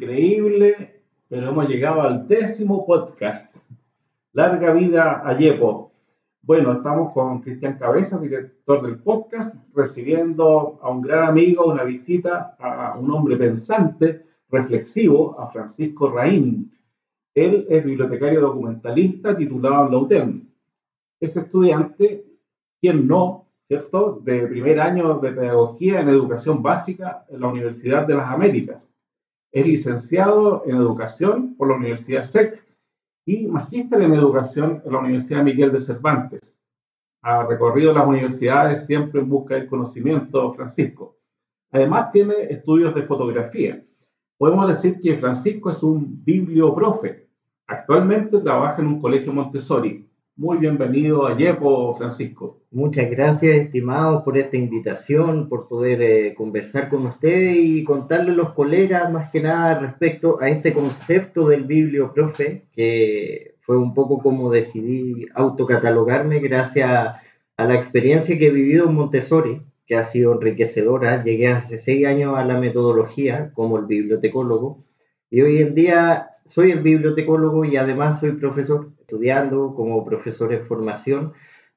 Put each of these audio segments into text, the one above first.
Increíble, pero hemos llegado al décimo podcast. Larga vida a Yepo. Bueno, estamos con Cristian Cabeza, director del podcast, recibiendo a un gran amigo, una visita a un hombre pensante, reflexivo, a Francisco Raín. Él es bibliotecario documentalista titulado en la. Es estudiante, quien no, ¿cierto?, de primer año de pedagogía en educación básica en la Universidad de las Américas es licenciado en Educación por la Universidad SEC y magíster en Educación en la Universidad Miguel de Cervantes. Ha recorrido las universidades siempre en busca del conocimiento, Francisco. Además tiene estudios de fotografía. Podemos decir que Francisco es un biblioprofe. Actualmente trabaja en un colegio Montessori muy bienvenido a Yepo, Francisco. Muchas gracias, estimados, por esta invitación, por poder eh, conversar con ustedes y contarle a los colegas más que nada respecto a este concepto del biblioprofe, que fue un poco como decidí autocatalogarme gracias a la experiencia que he vivido en Montessori, que ha sido enriquecedora. Llegué hace seis años a la metodología como el bibliotecólogo y hoy en día soy el bibliotecólogo y además soy profesor estudiando como profesor en formación,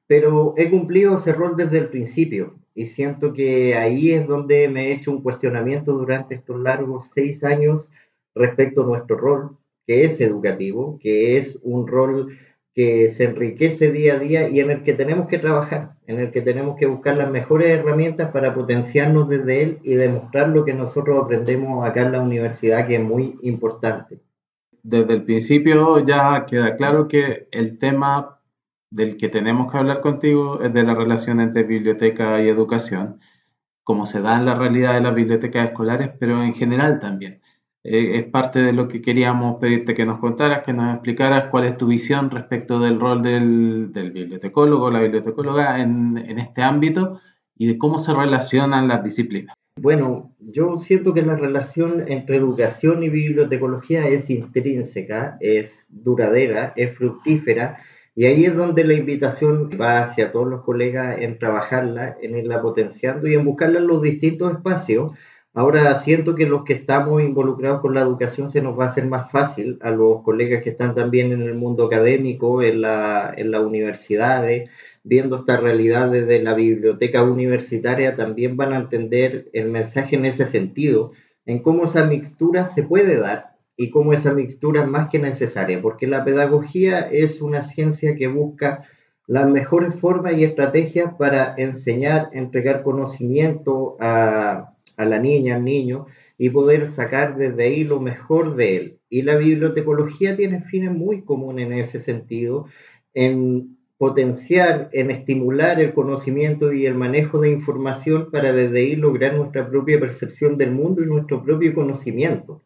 pero he cumplido ese rol desde el principio y siento que ahí es donde me he hecho un cuestionamiento durante estos largos seis años respecto a nuestro rol, que es educativo, que es un rol que se enriquece día a día y en el que tenemos que trabajar, en el que tenemos que buscar las mejores herramientas para potenciarnos desde él y demostrar lo que nosotros aprendemos acá en la universidad, que es muy importante desde el principio ya queda claro que el tema del que tenemos que hablar contigo es de la relación entre biblioteca y educación, como se da en la realidad de las bibliotecas escolares, pero en general también. Eh, es parte de lo que queríamos pedirte que nos contaras, que nos explicaras cuál es tu visión respecto del rol del, del bibliotecólogo, la bibliotecóloga en, en este ámbito y de cómo se relacionan las disciplinas. Bueno, yo siento que la relación entre educación y bibliotecología es intrínseca, es duradera, es fructífera, y ahí es donde la invitación va hacia todos los colegas en trabajarla, en irla potenciando y en buscarla en los distintos espacios. Ahora siento que los que estamos involucrados con la educación se nos va a hacer más fácil a los colegas que están también en el mundo académico, en, la, en las universidades, viendo esta realidad desde la biblioteca universitaria, también van a entender el mensaje en ese sentido, en cómo esa mixtura se puede dar y cómo esa mixtura es más que necesaria, porque la pedagogía es una ciencia que busca las mejores formas y estrategias para enseñar, entregar conocimiento a, a la niña, al niño, y poder sacar desde ahí lo mejor de él. Y la bibliotecología tiene fines muy comunes en ese sentido, en potenciar, en estimular el conocimiento y el manejo de información para desde ahí lograr nuestra propia percepción del mundo y nuestro propio conocimiento.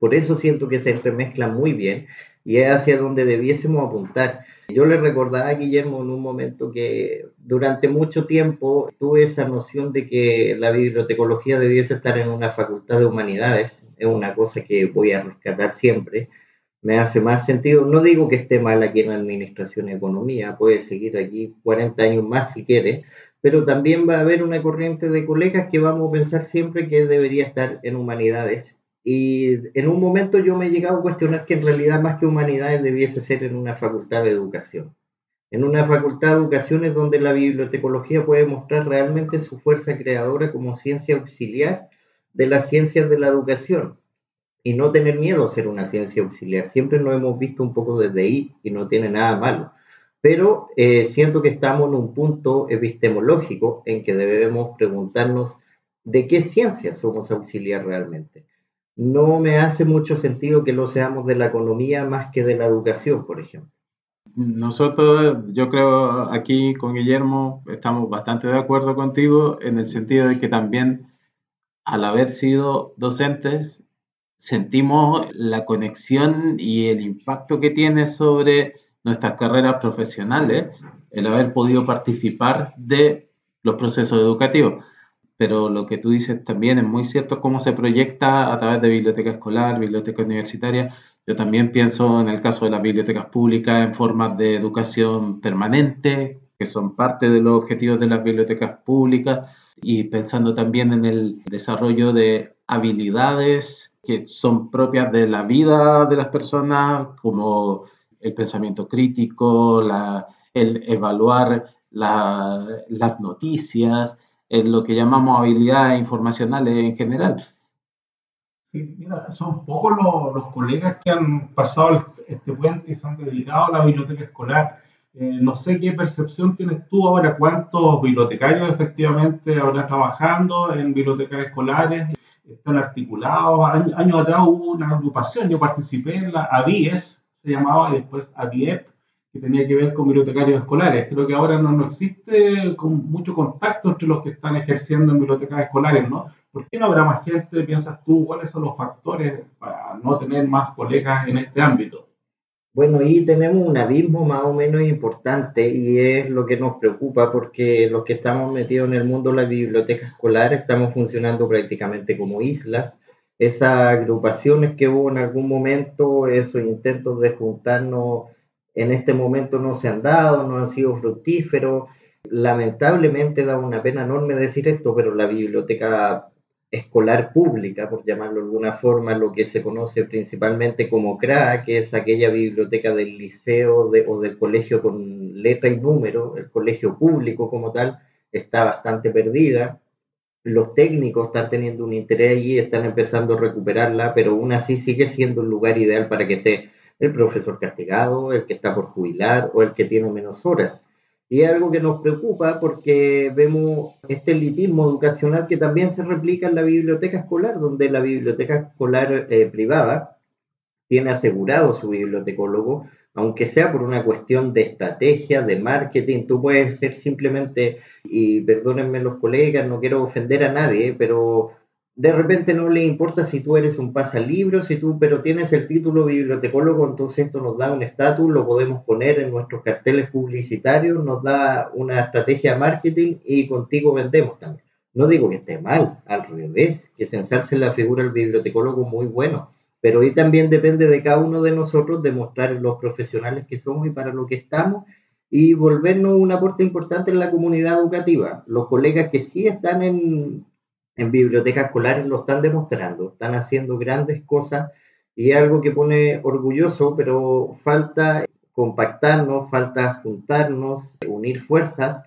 Por eso siento que se entremezcla muy bien y es hacia donde debiésemos apuntar. Yo le recordaba a Guillermo en un momento que durante mucho tiempo tuve esa noción de que la bibliotecología debiese estar en una facultad de humanidades, es una cosa que voy a rescatar siempre, me hace más sentido. No digo que esté mal aquí en Administración y Economía, puede seguir aquí 40 años más si quiere, pero también va a haber una corriente de colegas que vamos a pensar siempre que debería estar en humanidades. Y en un momento yo me he llegado a cuestionar que en realidad más que humanidades debiese ser en una facultad de educación. En una facultad de educación es donde la bibliotecología puede mostrar realmente su fuerza creadora como ciencia auxiliar de las ciencias de la educación y no tener miedo a ser una ciencia auxiliar. Siempre lo hemos visto un poco desde ahí y no tiene nada malo. Pero eh, siento que estamos en un punto epistemológico en que debemos preguntarnos de qué ciencia somos auxiliar realmente. No me hace mucho sentido que lo seamos de la economía más que de la educación, por ejemplo. Nosotros, yo creo, aquí con Guillermo estamos bastante de acuerdo contigo en el sentido de que también al haber sido docentes sentimos la conexión y el impacto que tiene sobre nuestras carreras profesionales el haber podido participar de los procesos educativos. Pero lo que tú dices también es muy cierto cómo se proyecta a través de biblioteca escolar, biblioteca universitaria. Yo también pienso en el caso de las bibliotecas públicas en formas de educación permanente, que son parte de los objetivos de las bibliotecas públicas, y pensando también en el desarrollo de habilidades que son propias de la vida de las personas, como el pensamiento crítico, el evaluar las noticias, lo que llamamos habilidades informacionales en general. Sí, mira, son pocos los, colegas que han pasado este puente y se han dedicado a la biblioteca escolar. Eh, no sé qué percepción tienes tú ahora, cuántos bibliotecarios efectivamente habrá trabajando en bibliotecas escolares, están articulados. Años, atrás hubo una agrupación, yo participé en la ABIES, se llamaba, y después ABIEP, que tenía que ver con bibliotecarios escolares. Creo que ahora no, no existe con mucho contacto entre los que están ejerciendo en bibliotecas escolares, ¿no? ¿Por qué no habrá más gente? ¿Piensas tú cuáles son los factores para no tener más colegas en este ámbito? Bueno, ahí tenemos un abismo más o menos importante y es lo que nos preocupa porque los que estamos metidos en el mundo de la biblioteca escolar estamos funcionando prácticamente como islas. Esas agrupaciones que hubo en algún momento, esos intentos de juntarnos en este momento no se han dado, no han sido fructíferos. Lamentablemente da una pena enorme decir esto, pero la biblioteca escolar pública, por llamarlo de alguna forma, lo que se conoce principalmente como CRA, que es aquella biblioteca del liceo o del colegio con letra y número, el colegio público como tal, está bastante perdida. Los técnicos están teniendo un interés allí, están empezando a recuperarla, pero aún así sigue siendo un lugar ideal para que esté el profesor castigado, el que está por jubilar o el que tiene menos horas. Y algo que nos preocupa porque vemos este elitismo educacional que también se replica en la biblioteca escolar, donde la biblioteca escolar eh, privada tiene asegurado su bibliotecólogo, aunque sea por una cuestión de estrategia, de marketing, tú puedes ser simplemente, y perdónenme los colegas, no quiero ofender a nadie, pero de repente no le importa si tú eres un pasalibro, si tú, pero tienes el título bibliotecólogo, entonces esto nos da un estatus, lo podemos poner en nuestros carteles publicitarios, nos da una estrategia de marketing y contigo vendemos también. No digo que esté mal, al revés, que se ensalce la figura del bibliotecólogo muy bueno, pero ahí también depende de cada uno de nosotros demostrar los profesionales que somos y para lo que estamos y volvernos un aporte importante en la comunidad educativa. Los colegas que sí están en, en bibliotecas escolares lo están demostrando, están haciendo grandes cosas y algo que pone orgulloso, pero falta compactarnos, falta juntarnos, unir fuerzas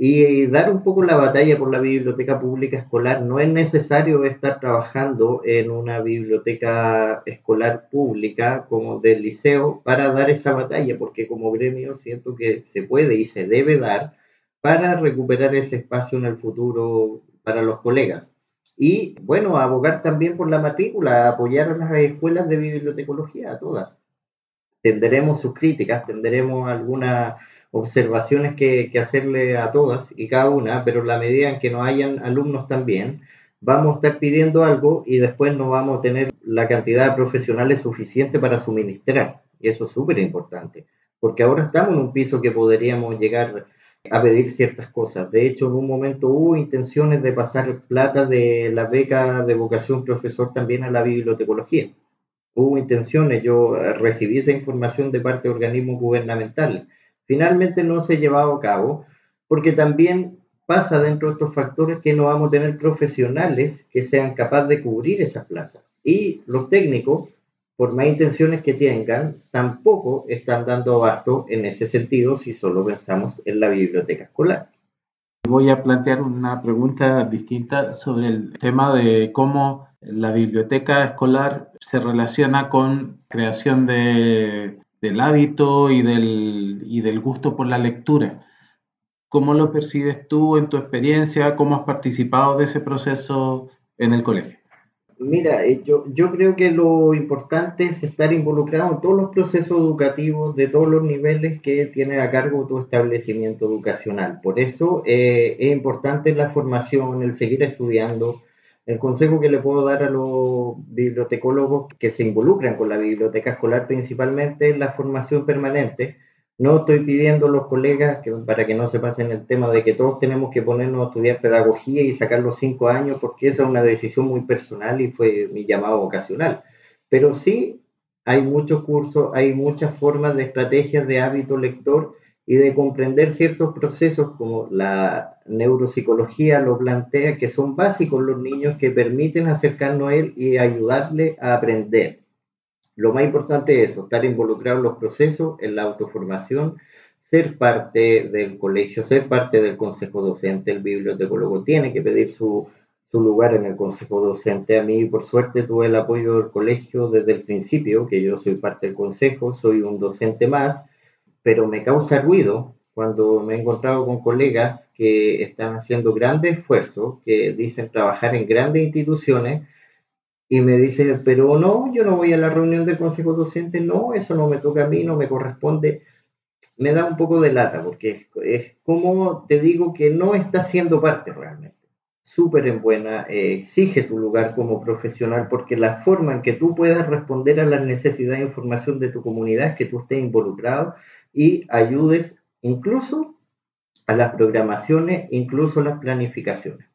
y dar un poco la batalla por la biblioteca pública escolar. No es necesario estar trabajando en una biblioteca escolar pública como del liceo para dar esa batalla, porque como gremio siento que se puede y se debe dar para recuperar ese espacio en el futuro para los colegas. Y bueno, abogar también por la matrícula, apoyar a las escuelas de bibliotecología, a todas. Tendremos sus críticas, tendremos algunas observaciones que, que, hacerle a todas y cada una, pero la medida en que no hayan alumnos también, vamos a estar pidiendo algo y después no vamos a tener la cantidad de profesionales suficiente para suministrar. Y eso es súper importante, porque ahora estamos en un piso que podríamos llegar a pedir ciertas cosas. De hecho, en un momento hubo intenciones de pasar plata de la beca de vocación profesor también a la bibliotecología. Hubo intenciones, yo recibí esa información de parte de organismos gubernamentales. Finalmente no se ha llevado a cabo porque también pasa dentro de estos factores que no vamos a tener profesionales que sean capaces de cubrir esas plazas. Y los técnicos por más intenciones que tengan, tampoco están dando abasto en ese sentido si solo pensamos en la biblioteca escolar. Voy a plantear una pregunta distinta sobre el tema de cómo la biblioteca escolar se relaciona con creación de, del hábito y del, y del gusto por la lectura. ¿Cómo lo percibes tú en tu experiencia? ¿Cómo has participado de ese proceso en el colegio? Mira, eh, yo, yo creo que lo importante es estar involucrado en todos los procesos educativos de todos los niveles que tiene a cargo tu establecimiento educacional. Por eso eh, es importante la formación, el seguir estudiando. El consejo que le puedo dar a los bibliotecólogos que se involucran con la biblioteca escolar principalmente es la formación permanente no estoy pidiendo a los colegas que, para que no se pasen el tema de que todos tenemos que ponernos a estudiar pedagogía y sacar los cinco años, porque esa es una decisión muy personal y fue mi llamado ocasional. Pero sí hay muchos cursos, hay muchas formas de estrategias de hábito lector y de comprender ciertos procesos como la neuropsicología lo plantea, que son básicos los niños que permiten acercarnos a él y ayudarle a aprender. Lo más importante es eso, estar involucrado en los procesos, en la autoformación, ser parte del colegio, ser parte del consejo docente, el bibliotecólogo tiene que pedir su, su lugar en el consejo docente. A mí, por suerte, tuve el apoyo del colegio desde el principio, que yo soy parte del consejo, soy un docente más, pero me causa ruido cuando me he encontrado con colegas que están haciendo grandes esfuerzos, que dicen trabajar en grandes instituciones, y me dicen, pero no, yo no voy a la reunión del consejo docente, no, eso no me toca a mí, no me corresponde. Me da un poco de lata, porque es, como te digo que no está siendo parte realmente. Súper en buena, eh, exige tu lugar como profesional, porque la forma en que tú puedas responder a las necesidades de información de tu comunidad es que tú estés involucrado y ayudes incluso a las programaciones, incluso las planificaciones.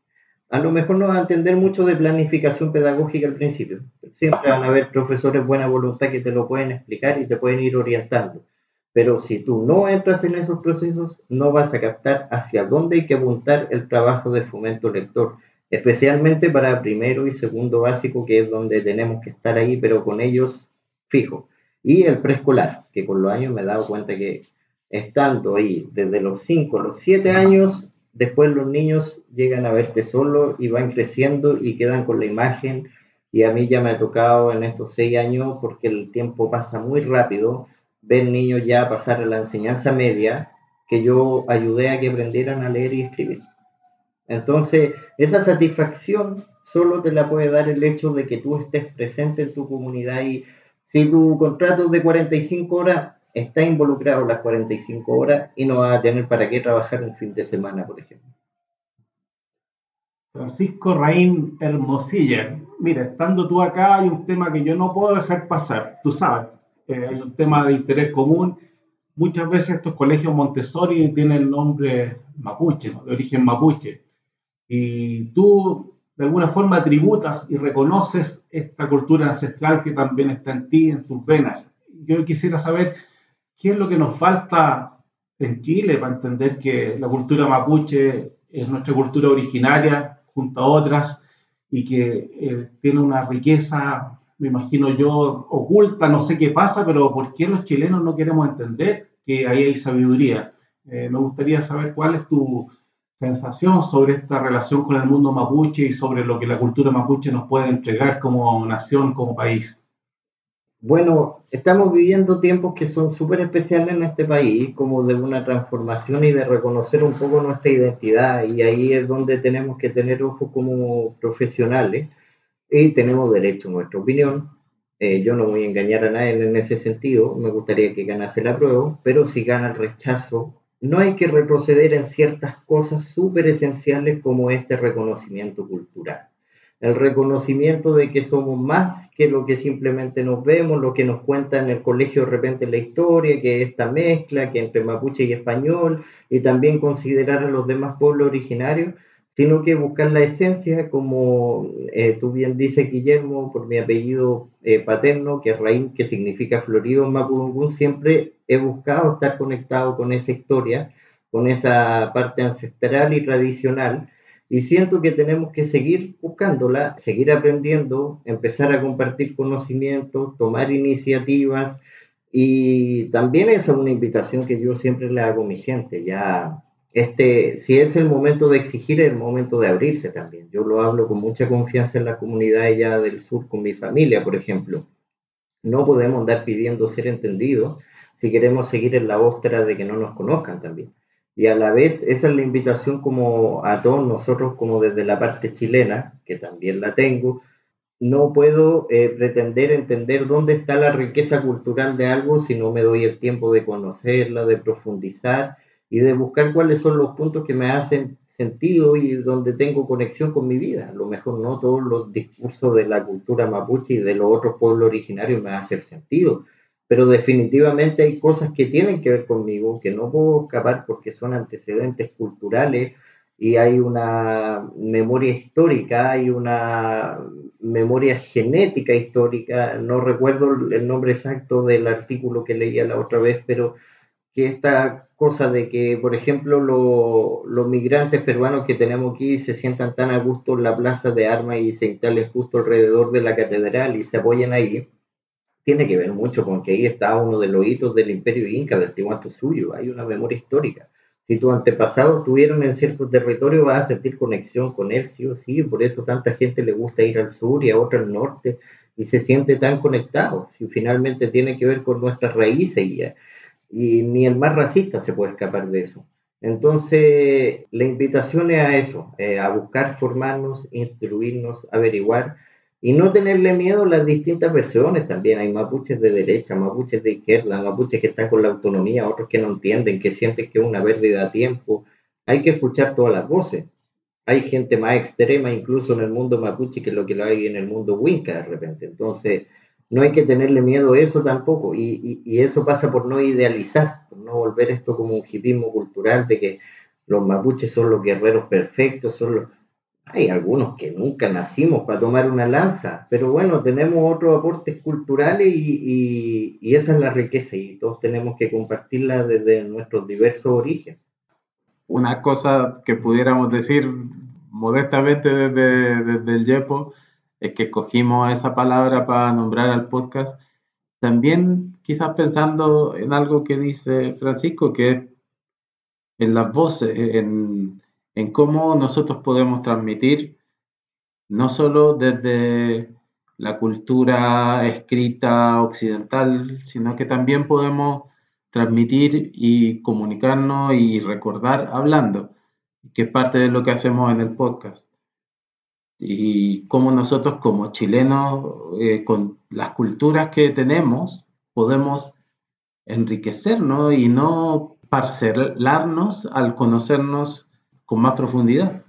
A lo mejor no va a entender mucho de planificación pedagógica al principio. Siempre van a haber profesores buena voluntad que te lo pueden explicar y te pueden ir orientando. Pero si tú no entras en esos procesos, no vas a captar hacia dónde hay que apuntar el trabajo de fomento lector, especialmente para primero y segundo básico, que es donde tenemos que estar ahí, pero con ellos fijo y el preescolar, que con los años me he dado cuenta que estando ahí desde los 5 a los 7 años, después los niños llegan a verte solo y van creciendo y quedan con la imagen. Y a mí ya me ha tocado en estos 6 años, porque el tiempo pasa muy rápido, ver niños ya pasar a la enseñanza media, que yo ayudé a que aprendieran a leer y escribir. Entonces, esa satisfacción solo te la puede dar el hecho de que tú estés presente en tu comunidad y si tu contrato es de 45 horas, está involucrado las 45 horas y no vas a tener para qué trabajar un fin de semana, por ejemplo. Francisco Raín Hermosilla, mira, estando tú acá hay un tema que yo no puedo dejar pasar, tú sabes, eh, hay un tema de interés común. Muchas veces estos colegios Montessori tienen el nombre mapuche, de origen mapuche. Y tú de alguna forma tributas y reconoces esta cultura ancestral que también está en ti, en tus venas. Yo quisiera saber qué es lo que nos falta en Chile para entender que la cultura mapuche es nuestra cultura originaria junto a otras y que eh, tiene una riqueza, me imagino yo, oculta, no sé qué pasa, pero ¿por qué los chilenos no queremos entender que ahí hay sabiduría? Eh, me gustaría saber cuál es tu, sensación sobre esta relación con el mundo mapuche y sobre lo que la cultura mapuche nos puede entregar como nación, como país? Bueno, estamos viviendo tiempos que son súper especiales en este país, como de una transformación y de reconocer un poco nuestra identidad, y ahí es donde tenemos que tener ojo como profesionales y tenemos derecho a nuestra opinión. Eh, yo no voy a engañar a nadie en ese sentido, me gustaría que ganase la prueba, pero si gana el rechazo, no hay que retroceder en ciertas cosas súper esenciales como este reconocimiento cultural. El reconocimiento de que somos más que lo que simplemente nos vemos, lo que nos cuenta en el colegio de repente la historia, que esta mezcla que entre mapuche y español, y también considerar a los demás pueblos originarios, sino que buscar la esencia, como eh, tú bien dices, Guillermo, por mi apellido eh, paterno, que es Raín, que significa florido en siempre he buscado estar conectado con esa historia, con esa parte ancestral y tradicional, y siento que tenemos que seguir buscándola, seguir aprendiendo, empezar a compartir conocimientos, tomar iniciativas, y también esa es una invitación que yo siempre le hago a mi gente, ya este, si es el momento de exigir, es el momento de abrirse también. Yo lo hablo con mucha confianza en la comunidad allá del sur, con mi familia, por ejemplo. No podemos andar pidiendo ser entendidos si queremos seguir en la ostra de que no nos conozcan también. Y a la vez, esa es la invitación como a todos nosotros, como desde la parte chilena, que también la tengo, no puedo eh, pretender entender dónde está la riqueza cultural de algo si no me doy el tiempo de conocerla, de profundizar y de buscar cuáles son los puntos que me hacen sentido y donde tengo conexión con mi vida. A lo mejor no todos los discursos de la cultura mapuche y de los otros pueblos originarios me hacen sentido, pero definitivamente hay cosas que tienen que ver conmigo, que no puedo escapar porque son antecedentes culturales y hay una memoria histórica, hay una memoria genética histórica, no recuerdo el nombre exacto del artículo que leía la otra vez, pero que esta cosa de que, por ejemplo, los migrantes peruanos que tenemos aquí se sientan tan a gusto en la plaza de armas y se instalen justo alrededor de la catedral y se apoyen ahí, tiene que ver mucho con que ahí está uno de los hitos del imperio inca, del Suyo, hay una memoria histórica. Si tus antepasados tuvieron en cierto territorio, vas a sentir conexión con él, sí o sí, por eso tanta gente le gusta ir al sur y a otra al norte y se siente tan conectado, si finalmente tiene que ver con nuestras raíces y, y ni el más racista se puede escapar de eso. Entonces, la invitación es a eso, eh, a buscar formarnos, instruirnos, averiguar y no tenerle miedo a las distintas versiones también. Hay mapuches de derecha, mapuches de izquierda, mapuches que están con la autonomía, otros que no entienden, que sienten que es una pérdida de tiempo. Hay que escuchar todas las voces. Hay gente más extrema incluso en el mundo mapuche que lo que lo hay en el mundo winca de repente. Entonces, no hay que tenerle miedo a eso tampoco. Y, y, eso pasa por no idealizar, por no volver esto como un hipismo cultural de que los mapuches son los guerreros perfectos, son los hay algunos que nunca nacimos para tomar una lanza, pero bueno, tenemos otros aportes culturales y, esa es la riqueza y todos tenemos que compartirla desde nuestros diversos orígenes. Una cosa que pudiéramos decir modestamente desde, desde el YEPO es que escogimos esa palabra para nombrar al podcast, también quizás pensando en algo que dice Francisco, que es en las voces, en en cómo nosotros podemos transmitir, no solo desde la cultura escrita occidental, sino que también podemos transmitir y comunicarnos y recordar hablando, que es parte de lo que hacemos en el podcast. Y cómo nosotros como chilenos, eh, con las culturas que tenemos, podemos enriquecernos y no parcelarnos al conocernos con más profundidad.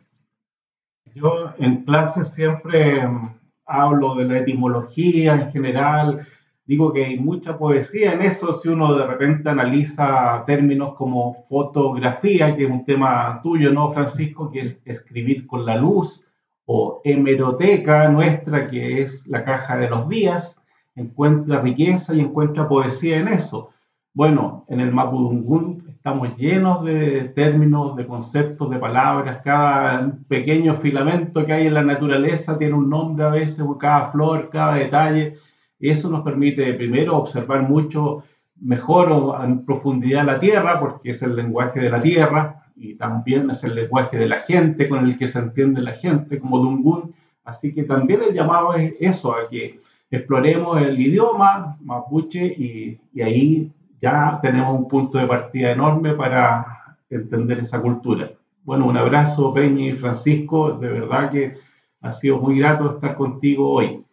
Yo en clase siempre mm, hablo de la etimología en general, digo que hay mucha poesía en eso si uno de repente analiza términos como fotografía, que es un tema tuyo, ¿no, Francisco? Que es escribir con la luz, o hemeroteca nuestra, que es la caja de los días, encuentra riqueza y encuentra poesía en eso. Bueno, en el Mapudungún estamos llenos de términos, de conceptos, de palabras, cada pequeño filamento que hay en la naturaleza tiene un nombre a veces, cada flor, cada detalle, y eso nos permite primero observar mucho mejor o en profundidad la tierra, porque es el lenguaje de la tierra, y también es el lenguaje de la gente con el que se entiende la gente, como Dungun. Así que también el llamado es eso, a que exploremos el idioma mapuche y, y ahí ya tenemos un punto de partida enorme para entender esa cultura. Bueno, un abrazo, Peña y Francisco. De verdad que ha sido muy grato estar contigo hoy.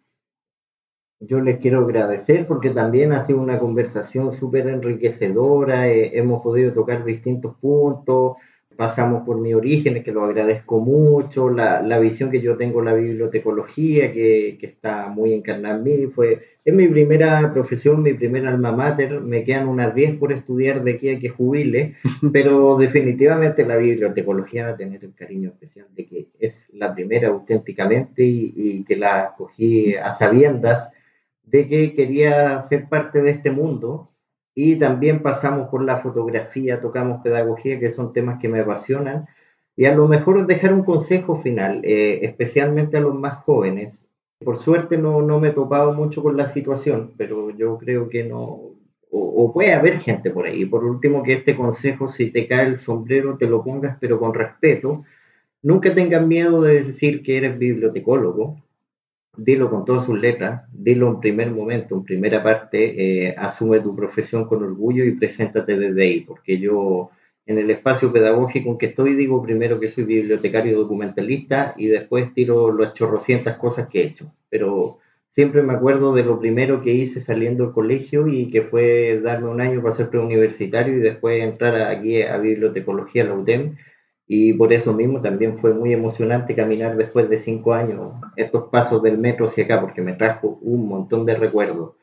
Yo les quiero agradecer porque también ha sido una conversación súper enriquecedora. Eh, hemos podido tocar distintos puntos pasamos por mi origen, que lo agradezco mucho, la, la, visión que yo tengo la bibliotecología, que, que, está muy encarnada en mí, fue, es mi primera profesión, mi primer alma mater, me quedan unas 10 por estudiar de aquí a que jubile, pero definitivamente la bibliotecología va a tener el cariño especial de que es la primera auténticamente y, y que la cogí a sabiendas de que quería ser parte de este mundo y también pasamos por la fotografía, tocamos pedagogía, que son temas que me apasionan. Y a lo mejor dejar un consejo final, eh, especialmente a los más jóvenes. Por suerte no, no, me he topado mucho con la situación, pero yo creo que no, o, o, puede haber gente por ahí. Por último, que este consejo, si te cae el sombrero, te lo pongas, pero con respeto. Nunca tengan miedo de decir que eres bibliotecólogo, dilo con todas sus letras, dilo en primer momento, en primera parte, eh, asume tu profesión con orgullo y preséntate desde ahí, porque yo en el espacio pedagógico en que estoy digo primero que soy bibliotecario documentalista y después tiro las chorrocientas cosas que he hecho, pero siempre me acuerdo de lo primero que hice saliendo del colegio y que fue darme un año para ser preuniversitario y después entrar aquí a bibliotecología, la UTEM, y por eso mismo también fue muy emocionante caminar después de cinco años estos pasos del metro hacia acá, porque me trajo un montón de recuerdos.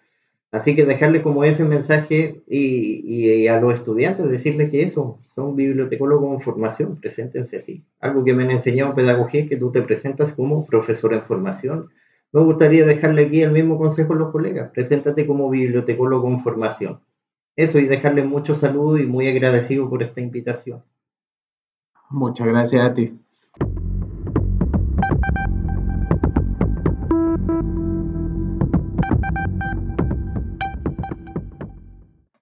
Así que dejarle como ese mensaje y, y, a los estudiantes decirles que eso, son bibliotecólogos en formación, preséntense así. Algo que me han enseñado en pedagogía que tú te presentas como profesor en formación. Me gustaría dejarle aquí el mismo consejo a los colegas, preséntate como bibliotecólogo en formación. eso y dejarle mucho saludo y muy agradecido por esta invitación. Muchas gracias a ti.